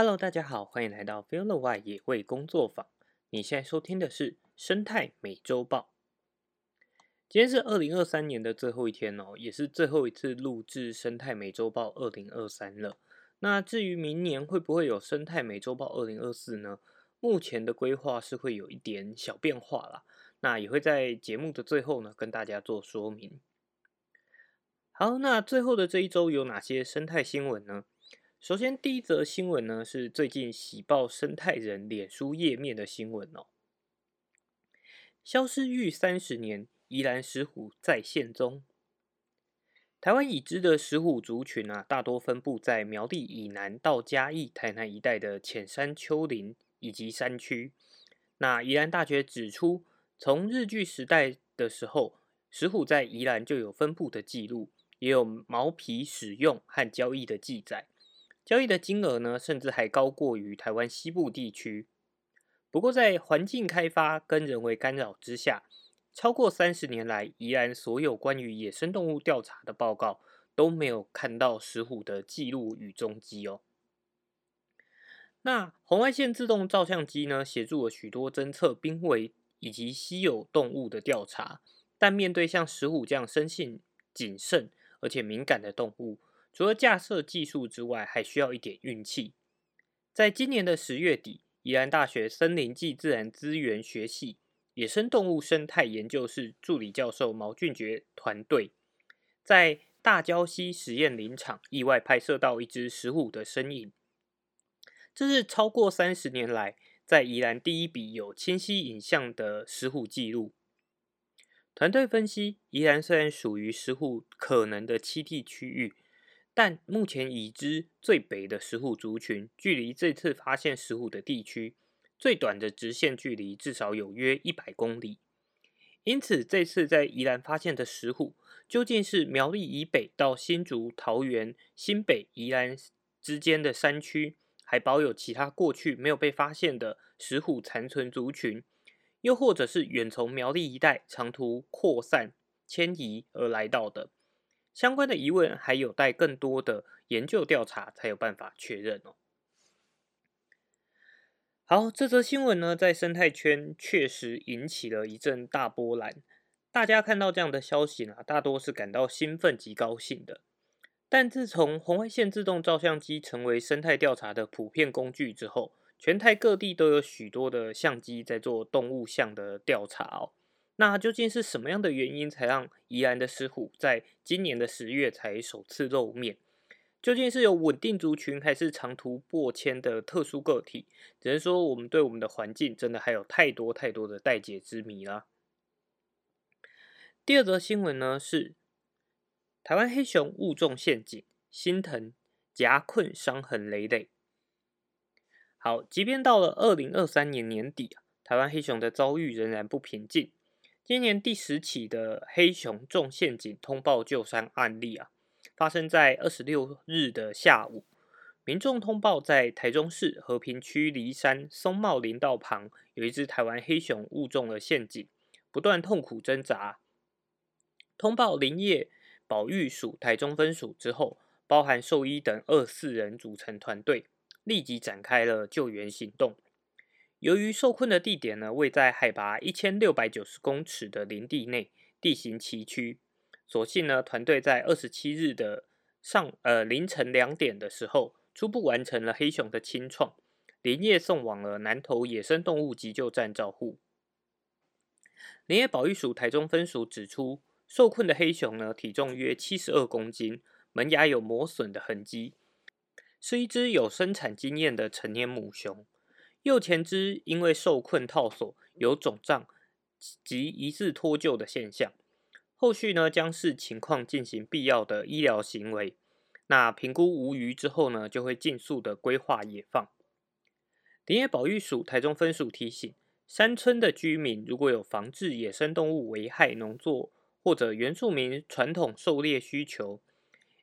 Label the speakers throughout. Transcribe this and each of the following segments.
Speaker 1: Hello，大家好，欢迎来到 Feel the w y 野味工作坊。你现在收听的是生态美洲豹。今天是二零二三年的最后一天哦，也是最后一次录制生态美洲豹二零二三了。那至于明年会不会有生态美洲豹二零二四呢？目前的规划是会有一点小变化啦。那也会在节目的最后呢跟大家做说明。好，那最后的这一周有哪些生态新闻呢？首先，第一则新闻呢是最近喜报生态人脸书页面的新闻哦。消失逾三十年，宜兰石虎再现踪。台湾已知的石虎族群啊，大多分布在苗栗以南到嘉义、台南一带的浅山丘陵以及山区。那宜兰大学指出，从日据时代的时候，石虎在宜兰就有分布的记录。也有毛皮使用和交易的记载，交易的金额呢，甚至还高过于台湾西部地区。不过，在环境开发跟人为干扰之下，超过三十年来，宜兰所有关于野生动物调查的报告都没有看到石虎的记录与踪迹哦。那红外线自动照相机呢，协助了许多侦测濒危以及稀有动物的调查，但面对像石虎这样生性谨慎。而且敏感的动物，除了架设技术之外，还需要一点运气。在今年的十月底，宜兰大学森林暨自然资源学系野生动物生态研究室助理教授毛俊杰团队，在大礁溪实验林场意外拍摄到一只石虎的身影。这是超过三十年来在宜兰第一笔有清晰影像的石虎记录。团队分析，宜兰虽然属于石虎可能的栖地区域，但目前已知最北的石虎族群，距离这次发现石虎的地区最短的直线距离至少有约一百公里。因此，这次在宜兰发现的石虎，究竟是苗栗以北到新竹、桃园、新北、宜兰之间的山区，还保有其他过去没有被发现的石虎残存族群？又或者是远从苗栗一带长途扩散迁移而来到的，相关的疑问还有待更多的研究调查才有办法确认哦。好，这则新闻呢，在生态圈确实引起了一阵大波澜，大家看到这样的消息呢，大多是感到兴奋及高兴的。但自从红外线自动照相机成为生态调查的普遍工具之后，全台各地都有许多的相机在做动物相的调查哦。那究竟是什么样的原因，才让宜兰的石虎在今年的十月才首次露面？究竟是有稳定族群，还是长途过迁的特殊个体？只能说，我们对我们的环境真的还有太多太多的待解之谜啦。第二则新闻呢是台湾黑熊误中陷阱，心疼夹困伤痕累累。好，即便到了二零二三年年底台湾黑熊的遭遇仍然不平静。今年第十起的黑熊中陷阱通报救山案例啊，发生在二十六日的下午。民众通报在台中市和平区梨山松茂林道旁，有一只台湾黑熊误中了陷阱，不断痛苦挣扎。通报林业保育署台中分署之后，包含兽医等二四人组成团队。立即展开了救援行动。由于受困的地点呢位在海拔一千六百九十公尺的林地内，地形崎岖，所幸呢团队在二十七日的上呃凌晨两点的时候，初步完成了黑熊的清创，连夜送往了南投野生动物急救站照护。林业保育署台中分署指出，受困的黑熊呢体重约七十二公斤，门牙有磨损的痕迹。是一只有生产经验的成年母熊，右前肢因为受困套索有肿胀及疑似脱臼的现象，后续呢将视情况进行必要的医疗行为。那评估无虞之后呢，就会尽速的规划野放。林业保育署台中分署提醒，山村的居民如果有防治野生动物危害农作或者原住民传统狩猎需求，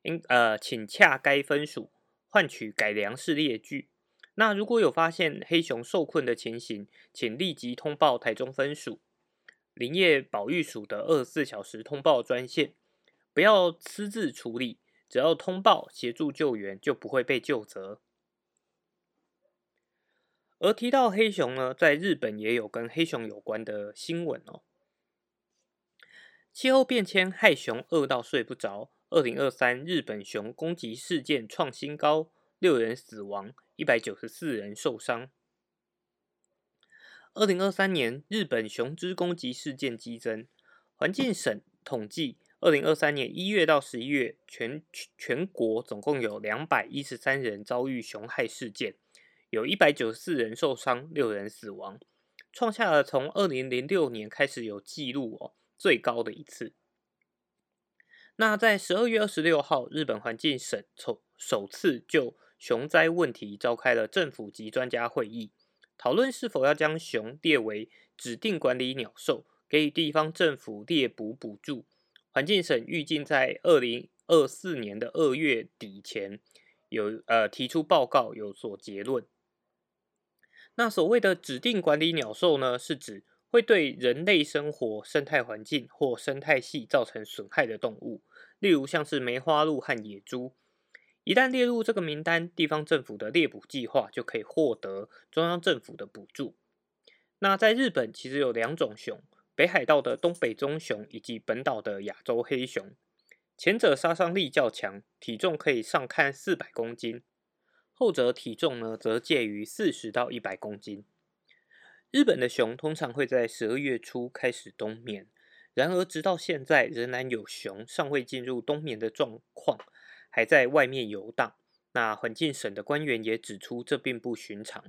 Speaker 1: 应呃请洽该分署。换取改良式猎具。那如果有发现黑熊受困的情形，请立即通报台中分署林业保育署的二十四小时通报专线，不要私自处理，只要通报协助救援，就不会被救责。而提到黑熊呢，在日本也有跟黑熊有关的新闻哦。气候变迁害熊饿到睡不着。二零二三日本熊攻击事件创新高，六人死亡，一百九十四人受伤。二零二三年日本熊之攻击事件激增，环境省统计，二零二三年一月到十一月，全全国总共有两百一十三人遭遇熊害事件。有一百九十四人受伤，六人死亡，创下了从二零零六年开始有记录哦最高的一次。那在十二月二十六号，日本环境省首首次就熊灾问题召开了政府及专家会议，讨论是否要将熊列为指定管理鸟兽，给予地方政府猎捕补助。环境省预计在二零二四年的二月底前有呃提出报告，有所结论。那所谓的指定管理鸟兽呢，是指会对人类生活、生态环境或生态系造成损害的动物，例如像是梅花鹿和野猪。一旦列入这个名单，地方政府的猎捕计划就可以获得中央政府的补助。那在日本，其实有两种熊：北海道的东北棕熊以及本岛的亚洲黑熊。前者杀伤力较强，体重可以上看四百公斤。后者体重呢，则介于四十到一百公斤。日本的熊通常会在十二月初开始冬眠，然而直到现在，仍然有熊尚未进入冬眠的状况，还在外面游荡。那环境省的官员也指出，这并不寻常。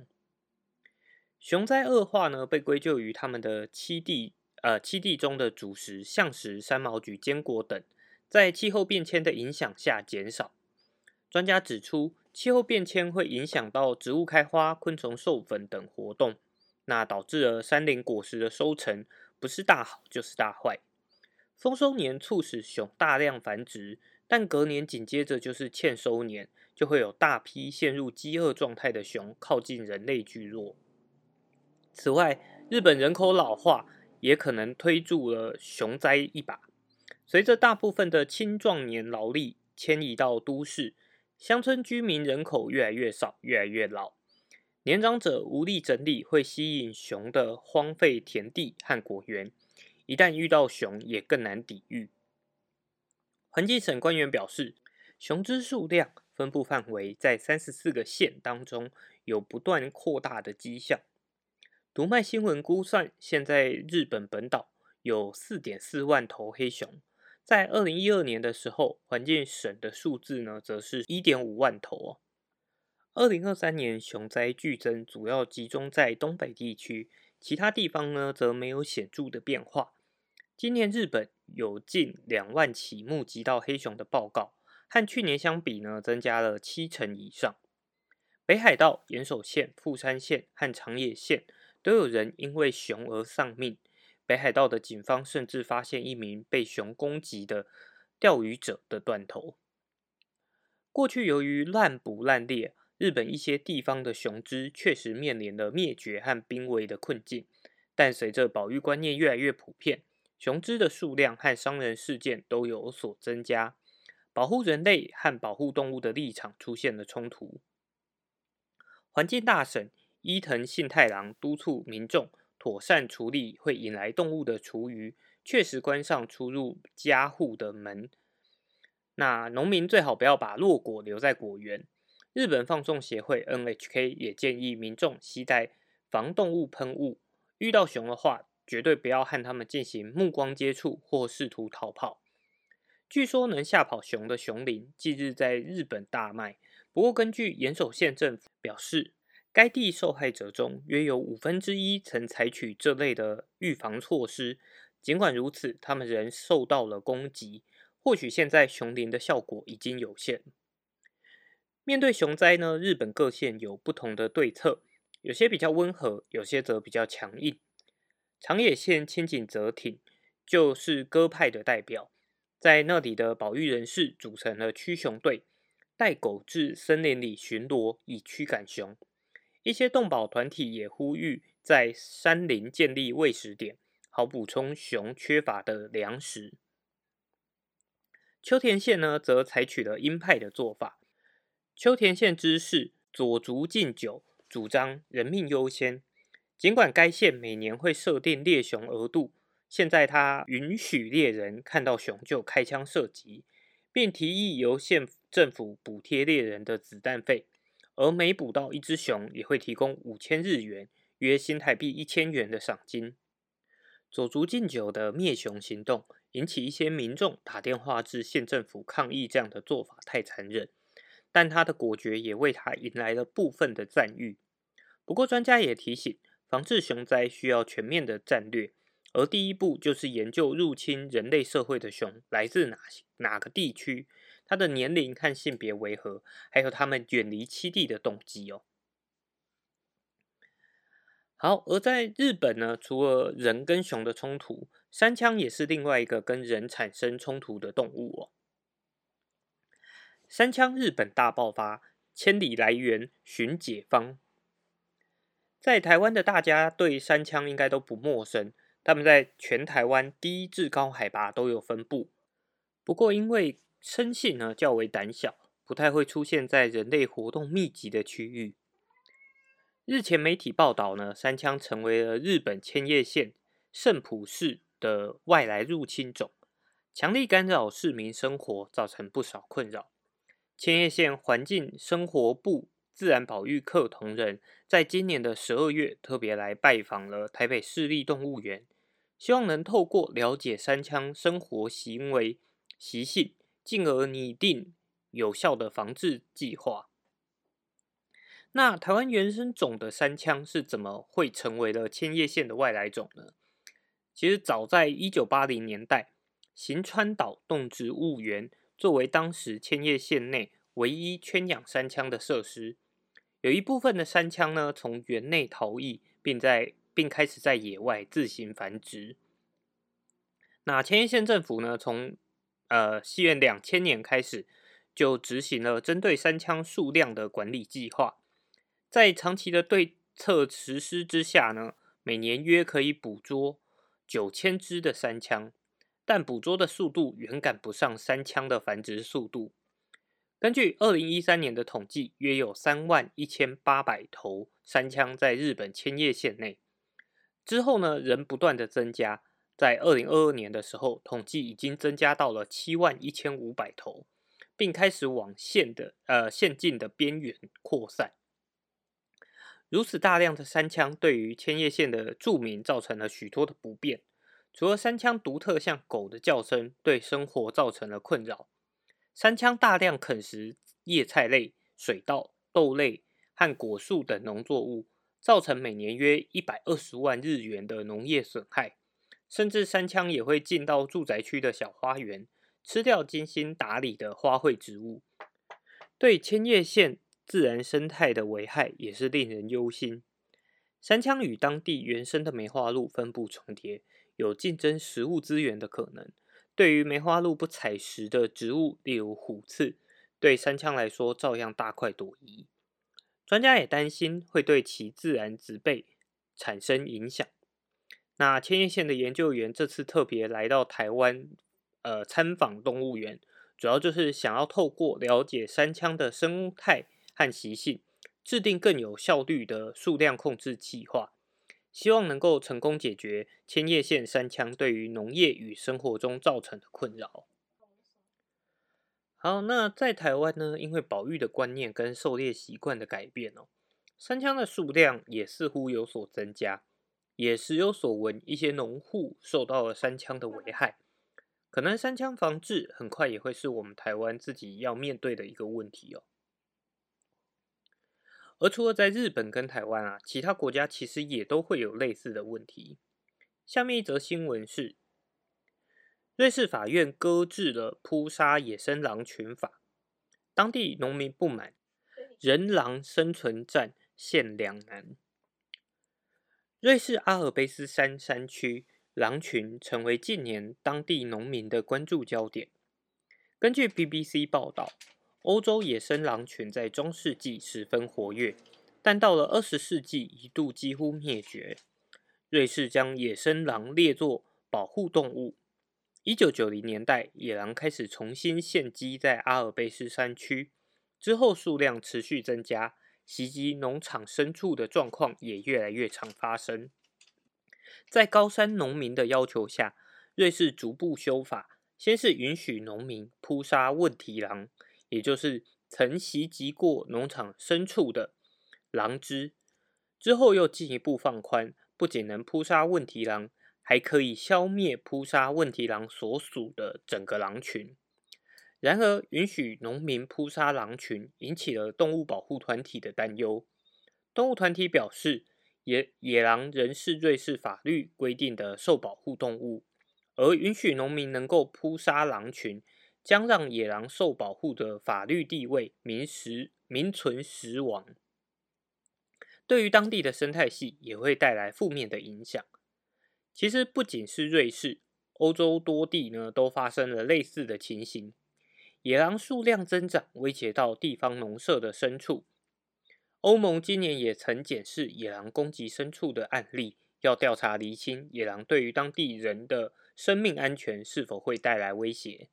Speaker 1: 熊灾恶化呢，被归咎于他们的栖地，呃，栖地中的主食橡实、山毛榉、坚果等，在气候变迁的影响下减少。专家指出。气候变迁会影响到植物开花、昆虫授粉等活动，那导致了山林果实的收成不是大好就是大坏。丰收年促使熊大量繁殖，但隔年紧接着就是欠收年，就会有大批陷入饥饿状态的熊靠近人类聚落。此外，日本人口老化也可能推助了熊灾一把。随着大部分的青壮年劳力迁移到都市。乡村居民人口越来越少，越来越老，年长者无力整理会吸引熊的荒废田地和果园，一旦遇到熊，也更难抵御。环境省官员表示，熊只数量分布范围在三十四个县当中有不断扩大的迹象。读卖新闻估算，现在日本本岛有四点四万头黑熊。在二零一二年的时候，环境省的数字呢，则是一点五万头哦。二零二三年熊灾剧增，主要集中在东北地区，其他地方呢，则没有显著的变化。今年日本有近两万起目击到黑熊的报告，和去年相比呢，增加了七成以上。北海道岩手县、富山县和长野县都有人因为熊而丧命。北海道的警方甚至发现一名被熊攻击的钓鱼者的断头。过去由于滥捕滥猎，日本一些地方的熊只确实面临了灭绝和濒危的困境。但随着保育观念越来越普遍，熊只的数量和伤人事件都有所增加，保护人类和保护动物的立场出现了冲突。环境大省伊藤信太郎督促民众。妥善处理会引来动物的厨余，确实关上出入家户的门。那农民最好不要把落果留在果园。日本放送协会 NHK 也建议民众携带防动物喷雾，遇到熊的话，绝对不要和它们进行目光接触或试图逃跑。据说能吓跑熊的熊铃近日在日本大卖，不过根据岩手县政府表示。该地受害者中约有五分之一曾采取这类的预防措施，尽管如此，他们仍受到了攻击。或许现在熊铃的效果已经有限。面对熊灾呢，日本各县有不同的对策，有些比较温和，有些则比较强硬。长野县千景泽町就是鸽派的代表，在那里的保育人士组成了驱熊队，带狗至森林里巡逻，以驱赶熊。一些动保团体也呼吁在山林建立喂食点，好补充熊缺乏的粮食。秋田县呢，则采取了鹰派的做法。秋田县知事佐竹敬久主张人命优先。尽管该县每年会设定猎熊额度，现在他允许猎人看到熊就开枪射击，并提议由县政府补贴猎人的子弹费，而每捕到一只熊也会提供五千日元（约新台币一千元）的赏金。走足禁酒的灭熊行动引起一些民众打电话至县政府抗议，这样的做法太残忍。但他的果决也为他迎来了部分的赞誉。不过，专家也提醒，防治熊灾需要全面的战略，而第一步就是研究入侵人类社会的熊来自哪哪个地区，它的年龄和性别为何，还有它们远离栖地的动机哦。好，而在日本呢，除了人跟熊的冲突，山枪也是另外一个跟人产生冲突的动物哦。山枪日本大爆发，千里来源寻解方。在台湾的大家对山枪应该都不陌生，他们在全台湾低至高海拔都有分布。不过因为生性呢较为胆小，不太会出现在人类活动密集的区域。日前媒体报道呢，山枪成为了日本千叶县圣浦市的外来入侵种，强力干扰市民生活，造成不少困扰。千叶县环境生活部自然保育课同仁在今年的十二月特别来拜访了台北市立动物园，希望能透过了解山羌生活行为习性，进而拟定有效的防治计划。那台湾原生种的山羌是怎么会成为了千叶县的外来种呢？其实早在一九八零年代，行川岛动植物园。作为当时千叶县内唯一圈养山羌的设施，有一部分的山羌呢从园内逃逸，并在并开始在野外自行繁殖。那千叶县政府呢，从呃西元两千年开始，就执行了针对山羌数量的管理计划。在长期的对策实施之下呢，每年约可以捕捉九千只的山羌。但捕捉的速度远赶不上山枪的繁殖速度。根据二零一三年的统计，约有三万一千八百头山枪在日本千叶县内。之后呢，仍不断的增加。在二零二二年的时候，统计已经增加到了七万一千五百头，并开始往县的呃县境的边缘扩散。如此大量的山枪，对于千叶县的住民造成了许多的不便。除了山羌独特像狗的叫声对生活造成了困扰，山羌大量啃食叶菜类、水稻、豆类和果树等农作物，造成每年约一百二十万日元的农业损害。甚至山羌也会进到住宅区的小花园，吃掉精心打理的花卉植物，对千叶县自然生态的危害也是令人忧心。山羌与当地原生的梅花鹿分布重叠。有竞争食物资源的可能。对于梅花鹿不采食的植物，例如虎刺，对山羌来说照样大快朵颐。专家也担心会对其自然植被产生影响。那千叶县的研究员这次特别来到台湾，呃，参访动物园，主要就是想要透过了解山羌的生态和习性，制定更有效率的数量控制计划。希望能够成功解决千叶县山羌对于农业与生活中造成的困扰。好，那在台湾呢？因为保育的观念跟狩猎习惯的改变哦，山羌的数量也似乎有所增加，也时有所闻，一些农户受到了山羌的危害。可能山羌防治很快也会是我们台湾自己要面对的一个问题哦。而除了在日本跟台湾啊，其他国家其实也都会有类似的问题。下面一则新闻是：瑞士法院搁置了扑杀野生狼群法，当地农民不满，人狼生存战现两难。瑞士阿尔卑斯山山区狼群成为近年当地农民的关注焦点。根据 BBC 报道。欧洲野生狼群在中世纪十分活跃，但到了二十世纪一度几乎灭绝。瑞士将野生狼列作保护动物。一九九零年代，野狼开始重新献祭在阿尔卑斯山区，之后数量持续增加，袭击农场牲畜的状况也越来越常发生。在高山农民的要求下，瑞士逐步修法，先是允许农民扑杀问题狼，也就是曾袭击过农场牲畜的狼只，之后又进一步放宽，不仅能扑杀问题狼，还可以消灭扑杀问题狼所属的整个狼群。然而，允许农民扑杀狼群，引起了动物保护团体的担忧。动物团体表示，野野狼仍是瑞士法律规定的受保护动物，而允许农民能够扑杀狼群，将让野狼受保护的法律地位名实名存实亡。对于当地的生态系也会带来负面的影响。其实，不仅是瑞士，欧洲多地呢都发生了类似的情形。野狼数量增长，威胁到地方农舍的牲畜。欧盟今年也曾检视野狼攻击牲畜的案例，要调查厘清野狼对于当地人的生命安全是否会带来威胁。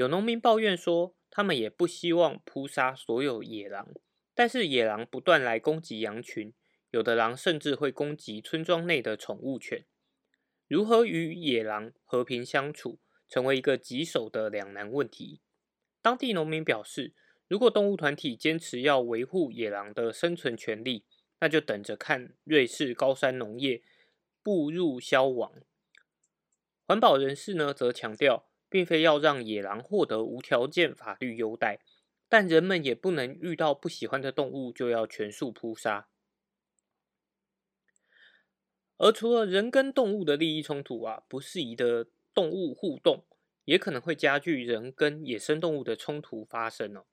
Speaker 1: 有农民抱怨说，他们也不希望扑杀所有野狼，但是野狼不断来攻击羊群，有的狼甚至会攻击村庄内的宠物犬。如何与野狼和平相处？成为一个棘手的两难问题。当地农民表示，如果动物团体坚持要维护野狼的生存权利，那就等着看瑞士高山农业步入消亡。环保人士呢，则强调，并非要让野狼获得无条件法律优待，但人们也不能遇到不喜欢的动物就要全数扑杀。而除了人跟动物的利益冲突啊，不适宜的。动物互动也可能会加剧人跟野生动物的冲突发生哦。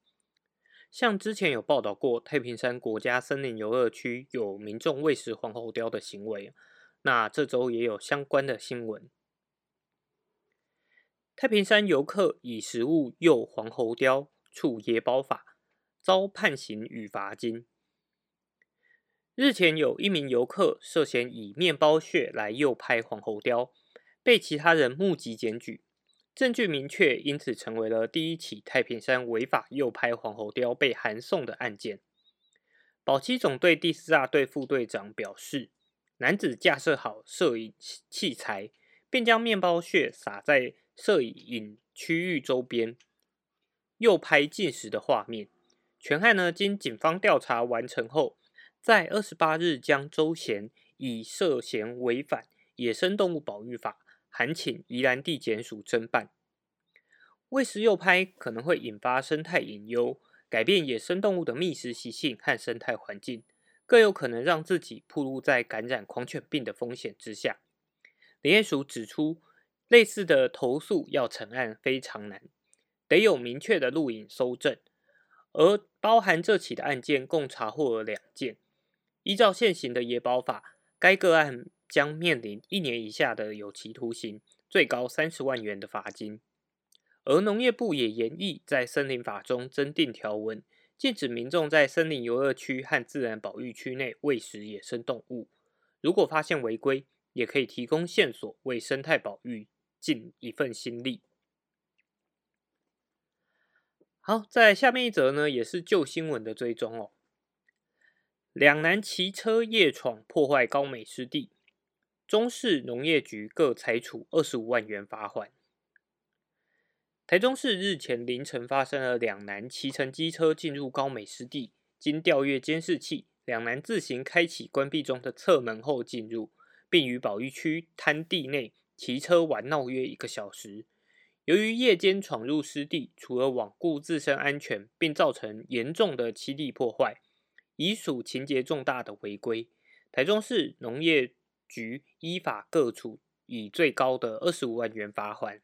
Speaker 1: 像之前有报道过，太平山国家森林游乐区有民众喂食黄喉貂的行为，那这周也有相关的新闻。太平山游客以食物诱黄喉貂，触野保法，遭判刑与罚金。日前有一名游客涉嫌以面包屑来诱拍黄喉貂。被其他人目击检举，证据明确，因此成为了第一起太平山违法诱拍黄喉貂被函送的案件。保七总队第四大队副队长表示，男子架设好摄影器材，并将面包屑撒在摄影区域周边，诱拍进食的画面。全案呢，经警方调查完成后，在二十八日将周贤以涉嫌违反野生动物保育法。函请宜兰地检署侦办，喂食诱拍可能会引发生态隐忧，改变野生动物的觅食习性和生态环境，更有可能让自己暴露在感染狂犬病的风险之下。林业署指出，类似的投诉要成案非常难，得有明确的录影收证，而包含这起的案件共查获了两件。依照现行的野保法，该个案。将面临一年以下的有期徒刑，最高三十万元的罚金。而农业部也研议在森林法中增订条文，禁止民众在森林游乐区和自然保育区内喂食野生动物。如果发现违规，也可以提供线索，为生态保育尽一份心力。好，在下面一则呢，也是旧新闻的追踪哦。两男骑车夜闯，破坏高美湿地。中市农业局各裁处二十五万元罚款。台中市日前凌晨发生了两男骑乘机车进入高美湿地，经调阅监视器，两男自行开启关闭中的侧门后进入，并于保育区滩地内骑车玩闹约一个小时。由于夜间闯入湿地，除了罔顾自身安全，并造成严重的栖地破坏，已属情节重大的违规。台中市农业。局依法各处以最高的二十五万元罚款。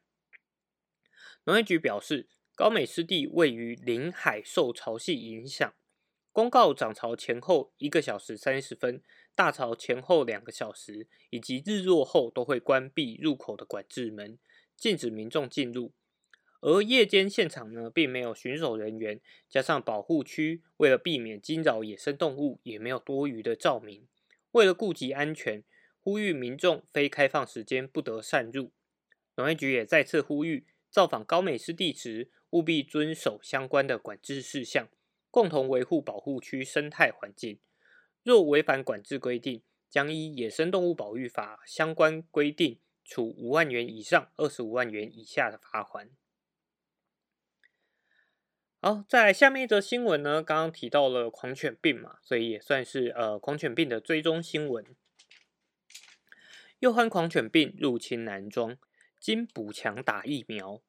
Speaker 1: 农业局表示，高美湿地位于临海，受潮汐影响，公告涨潮前后一个小时三十分，大潮前后两个小时，以及日落后都会关闭入口的管制门，禁止民众进入。而夜间现场呢，并没有巡守人员，加上保护区为了避免惊扰野生动物，也没有多余的照明。为了顾及安全。呼吁民众非开放时间不得擅入。农业局也再次呼吁，造访高美湿地时务必遵守相关的管制事项，共同维护保护区生态环境。若违反管制规定，将依《野生动物保育法》相关规定，处五万元以上二十五万元以下的罚款。好，在下面一则新闻呢，刚刚提到了狂犬病嘛，所以也算是呃狂犬病的追踪新闻。又患狂犬病入侵男装，经补强打疫苗。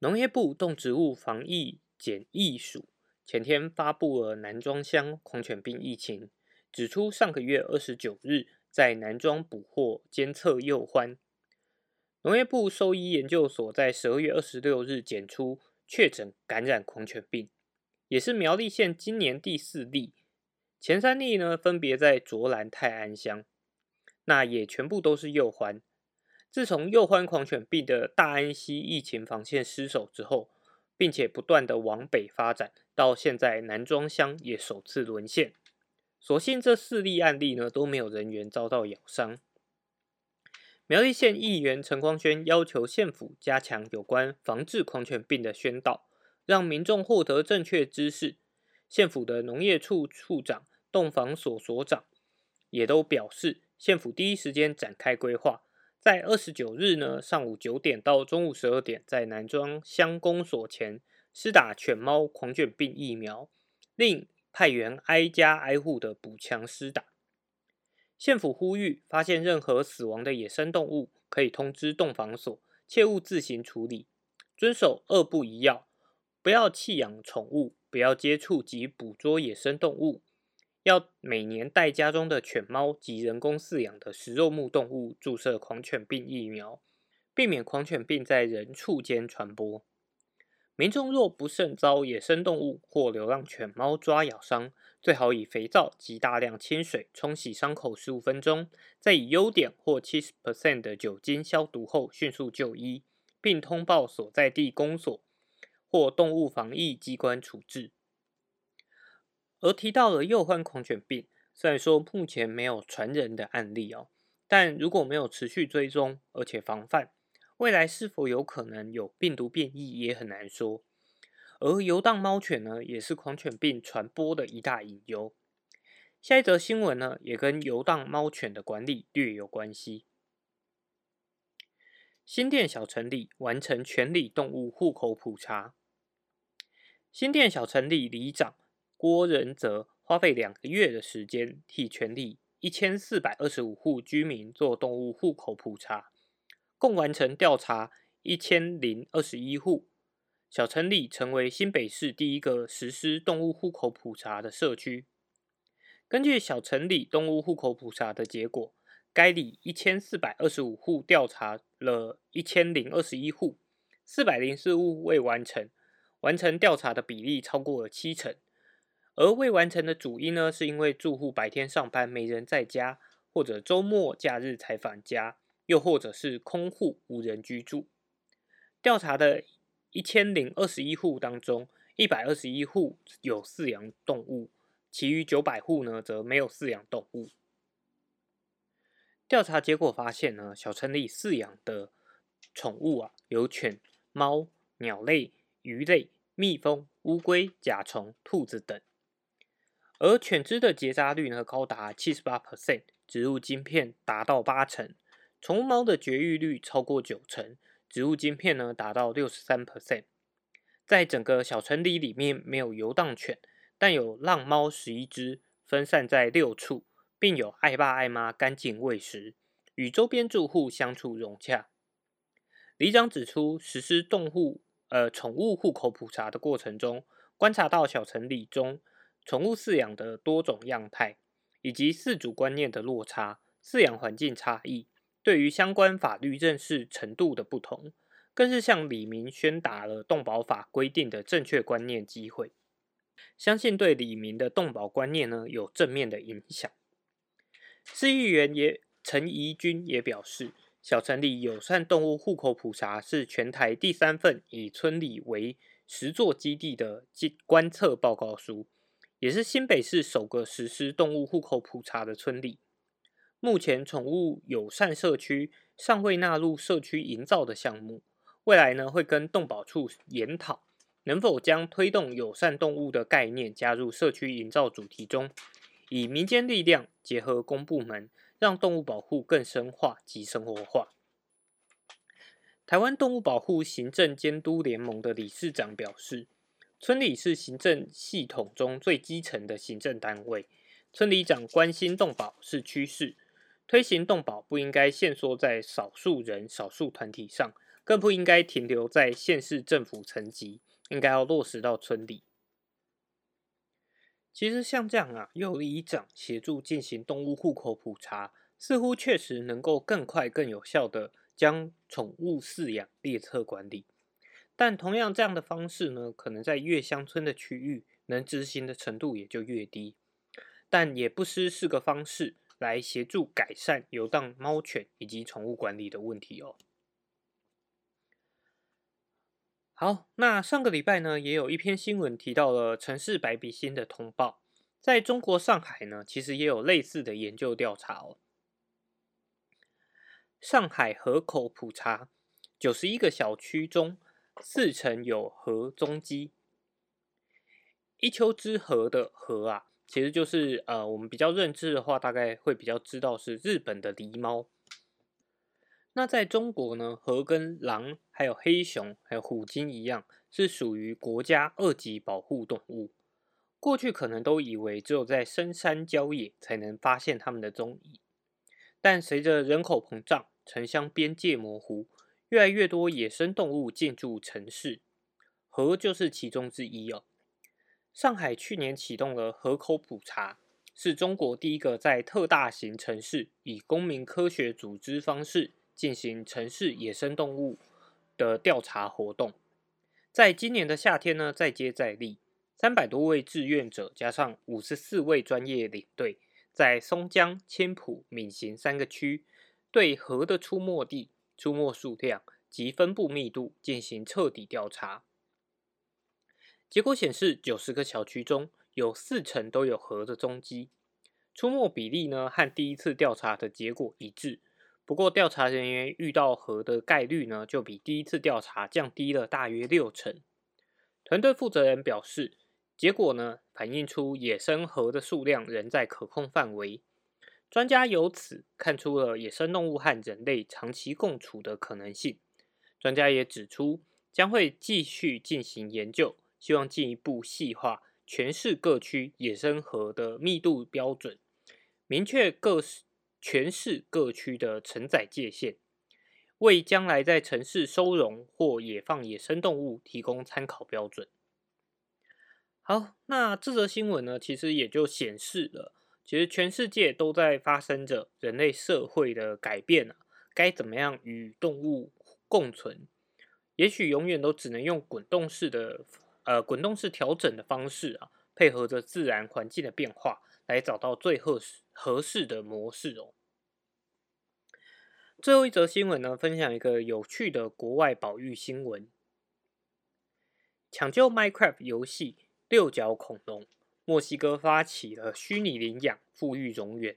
Speaker 1: 农业部动植物防疫检疫署前天发布了南庄乡狂犬病疫情，指出上个月二十九日在南庄捕获监测幼獾。农业部兽医研究所在十二月二十六日检出确诊感染狂犬病，也是苗栗县今年第四例，前三例呢分别在卓兰泰安乡，那也全部都是幼獾。自从幼獾狂犬病的大安溪疫情防线失守之后，并且不断的往北发展，到现在南庄乡也首次沦陷。所幸这四例案例呢都没有人员遭到咬伤。苗栗县议员陈光轩要求县府加强有关防治狂犬病的宣导，让民众获得正确知识。县府的农业处处长、动防所所长也都表示，县府第一时间展开规划。在二十九日呢，上午九点到中午十二点，在南庄乡公所前施打犬猫狂犬病疫苗，另派员挨家挨户的补强施打。县府呼吁，发现任何死亡的野生动物，可以通知动防所，切勿自行处理，遵守二不一要，不要弃养宠物，不要接触及捕捉野生动物。要每年带家中的犬猫及人工饲养的食肉目动物注射狂犬病疫苗，避免狂犬病在人畜间传播。民众若不慎遭野生动物或流浪犬猫抓咬伤，最好以肥皂及大量清水冲洗伤口十五分钟，再以优点或七十 percent 的酒精消毒后，迅速就医，并通报所在地公所或动物防疫机关处置。而提到了幼患狂犬病，虽然说目前没有传人的案例哦，但如果没有持续追踪而且防范，未来是否有可能有病毒变异也很难说。而游荡猫犬呢，也是狂犬病传播的一大隐忧。下一则新闻呢，也跟游荡猫犬的管理略有关系。新店小城里完成全里动物户口普查，新店小城里里长。郭仁泽花费两个月的时间，替全里一千四百二十五户居民做动物户口普查，共完成调查一千零二十一户。小城里成为新北市第一个实施动物户口普查的社区。根据小城里动物户口普查的结果，该里一千四百二十五户调查了一千零二十一户，四百零四户未完成，完成调查的比例超过了七成。而未完成的主因呢，是因为住户白天上班没人在家，或者周末假日才返家，又或者是空户无人居住。调查的一千零二十一户当中，一百二十一户有饲养动物，其余九百户呢则没有饲养动物。调查结果发现呢，小城里饲养的宠物啊，有犬、猫、鸟类、鱼类、蜜蜂、乌龟、甲虫、兔子等。而犬只的结扎率呢高达七十八 percent，植入晶片达到八成；宠物猫的绝育率超过九成，植入晶片呢达到六十三 percent。在整个小城里里面没有游荡犬，但有浪猫十一只，分散在六处，并有爱爸爱妈干净喂食，与周边住户相处融洽。里长指出，实施动物呃宠物户口普查的过程中，观察到小城里中。宠物饲养的多种样态，以及饲主观念的落差、饲养环境差异，对于相关法律认识程度的不同，更是向李明宣达了动保法规定的正确观念机会。相信对李明的动保观念呢有正面的影响。市议员也陈怡君也表示，小城里友善动物户口普查是全台第三份以村里为实作基地的观测报告书。也是新北市首个实施动物户口普查的村里。目前，宠物友善社区尚未纳入社区营造的项目。未来呢，会跟动保处研讨，能否将推动友善动物的概念加入社区营造主题中，以民间力量结合公部门，让动物保护更深化及生活化？台湾动物保护行政监督联盟的理事长表示，村里是行政系统中最基层的行政单位，村里长关心动保是趋势，推行动保不应该限缩在少数人、少数团体上，更不应该停留在县市政府层级，应该要落实到村里。其实像这样啊，由里长协助进行动物户口普查，似乎确实能够更快、更有效的。将宠物饲养列册管理，但同样这样的方式呢，可能在越乡村的区域能执行的程度也就越低，但也不失是个方式来协助改善游荡猫犬以及宠物管理的问题哦。好，那上个礼拜呢，也有一篇新闻提到了城市白鼻星的通报，在中国上海呢，其实也有类似的研究调查哦。上海河口普查，九十一个小区中，四成有河踪迹。一丘之貉的貉啊，其实就是呃，我们比较认知的话，大概会比较知道是日本的狸猫。那在中国呢，貉跟狼、还有黑熊、还有虎鲸一样，是属于国家二级保护动物。过去可能都以为只有在深山郊野才能发现它们的踪影，但随着人口膨胀，城乡边界模糊，越来越多野生动物进驻城市，河就是其中之一哦。上海去年启动了河口普查，是中国第一个在特大型城市以公民科学组织方式进行城市野生动物的调查活动。在今年的夏天呢，再接再厉，三百多位志愿者加上五十四位专业领队，在松江、千浦、闵行三个区。对河的出没地、出没数量及分布密度进行彻底调查，结果显示，九十个小区中有四成都有河的踪迹，出没比例呢和第一次调查的结果一致。不过，调查人员遇到河的概率呢，就比第一次调查降低了大约六成。团队负责人表示，结果呢反映出野生河的数量仍在可控范围。专家由此看出了野生动物和人类长期共处的可能性。专家也指出，将会继续进行研究，希望进一步细化全市各区野生河的密度标准，明确各全市各区的承载界限，为将来在城市收容或野放野生动物提供参考标准。好，那这则新闻呢，其实也就显示了。其实全世界都在发生着人类社会的改变啊，该怎么样与动物共存？也许永远都只能用滚动式的呃滚动式调整的方式啊，配合着自然环境的变化，来找到最合适合适的模式哦。最后一则新闻呢，分享一个有趣的国外保育新闻：抢救 Minecraft 游戏六角恐龙。墨西哥发起了虚拟领养，富裕荣源。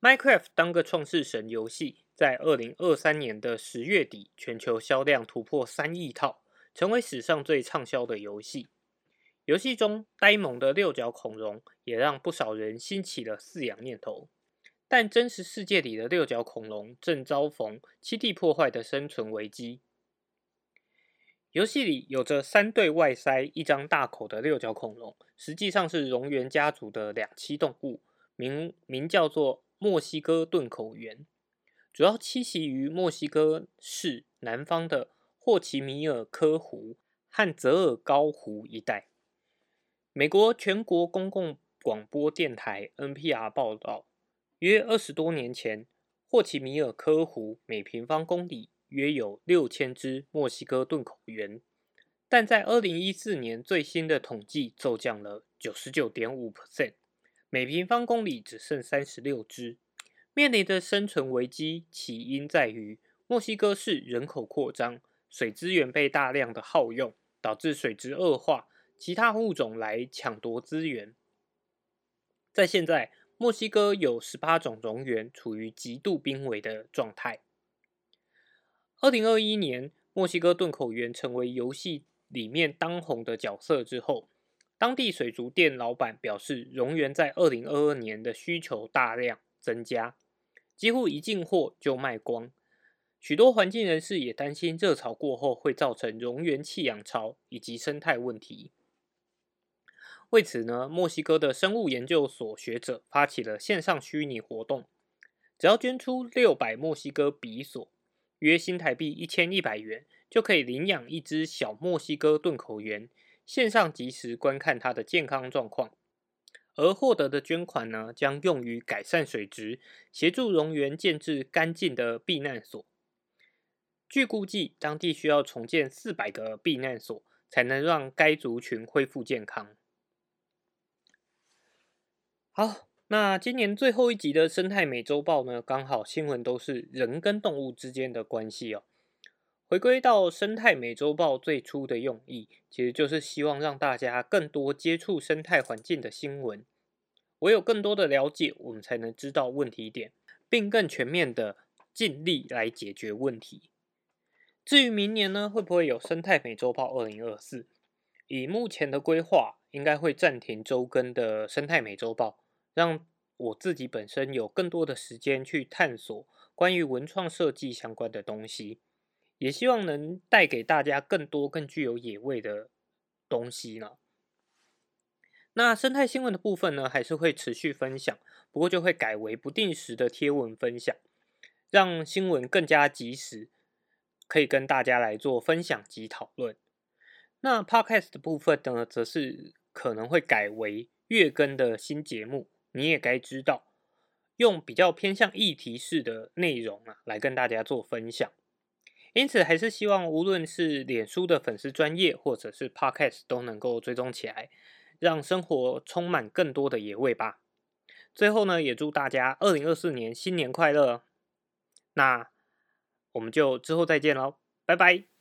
Speaker 1: Minecraft 当个创世神游戏，在二零二三年的十月底，全球销量突破三亿套，成为史上最畅销的游戏。游戏中呆萌的六角恐龙，也让不少人兴起了饲养念头。但真实世界里的六角恐龙正遭逢栖地破坏的生存危机。游戏里有着三对外鳃、一张大口的六角恐龙，实际上是蝾螈家族的两栖动物，名名叫做墨西哥钝口螈，主要栖息于墨西哥市南方的霍奇米尔科湖和泽尔高湖一带。美国全国公共广播电台 NPR 报道，约二十多年前，霍奇米尔科湖每平方公里。约有六千只墨西哥钝口螈，但在二零一四年最新的统计骤降了九十九点五 percent，每平方公里只剩三十六只。面临的生存危机起因在于墨西哥市人口扩张，水资源被大量的耗用，导致水质恶化，其他物种来抢夺资源。在现在，墨西哥有十八种蝾螈处于极度濒危的状态。二零二一年，墨西哥盾口螈成为游戏里面当红的角色之后，当地水族店老板表示，蝾螈在二零二二年的需求大量增加，几乎一进货就卖光。许多环境人士也担心热潮过后会造成蝾螈弃养潮以及生态问题。为此呢，墨西哥的生物研究所学者发起了线上虚拟活动，只要捐出六百墨西哥比索（约新台币一千一百元），就可以领养一只小墨西哥盾口螈，线上及时观看它的健康状况。而获得的捐款呢，将用于改善水质，协助蝾螈建置干净的避难所。据估计，当地需要重建四百个避难所，才能让该族群恢复健康。好，那今年最后一集的《生态美洲豹》呢，刚好新闻都是人跟动物之间的关系哦。回归到《生态美洲豹》最初的用意，其实就是希望让大家更多接触生态环境的新闻。唯有更多的了解，我们才能知道问题点，并更全面的尽力来解决问题。至于明年呢，会不会有《生态美洲豹》二零二四？以目前的规划，应该会暂停周更的《生态美洲豹》。让我自己本身有更多的时间去探索关于文创设计相关的东西，也希望能带给大家更多更具有野味的东西呢。那生态新闻的部分呢，还是会持续分享，不过就会改为不定时的贴文分享，让新闻更加及时，可以跟大家来做分享及讨论。那 Podcast 的部分呢，则是可能会改为月更的新节目。你也该知道，用比较偏向议题式的内容啊，来跟大家做分享。因此，还是希望无论是脸书的粉丝专业，或者是 Podcast 都能够追踪起来，让生活充满更多的野味吧。最后呢，也祝大家二零二四年新年快乐。那我们就之后再见喽，拜拜。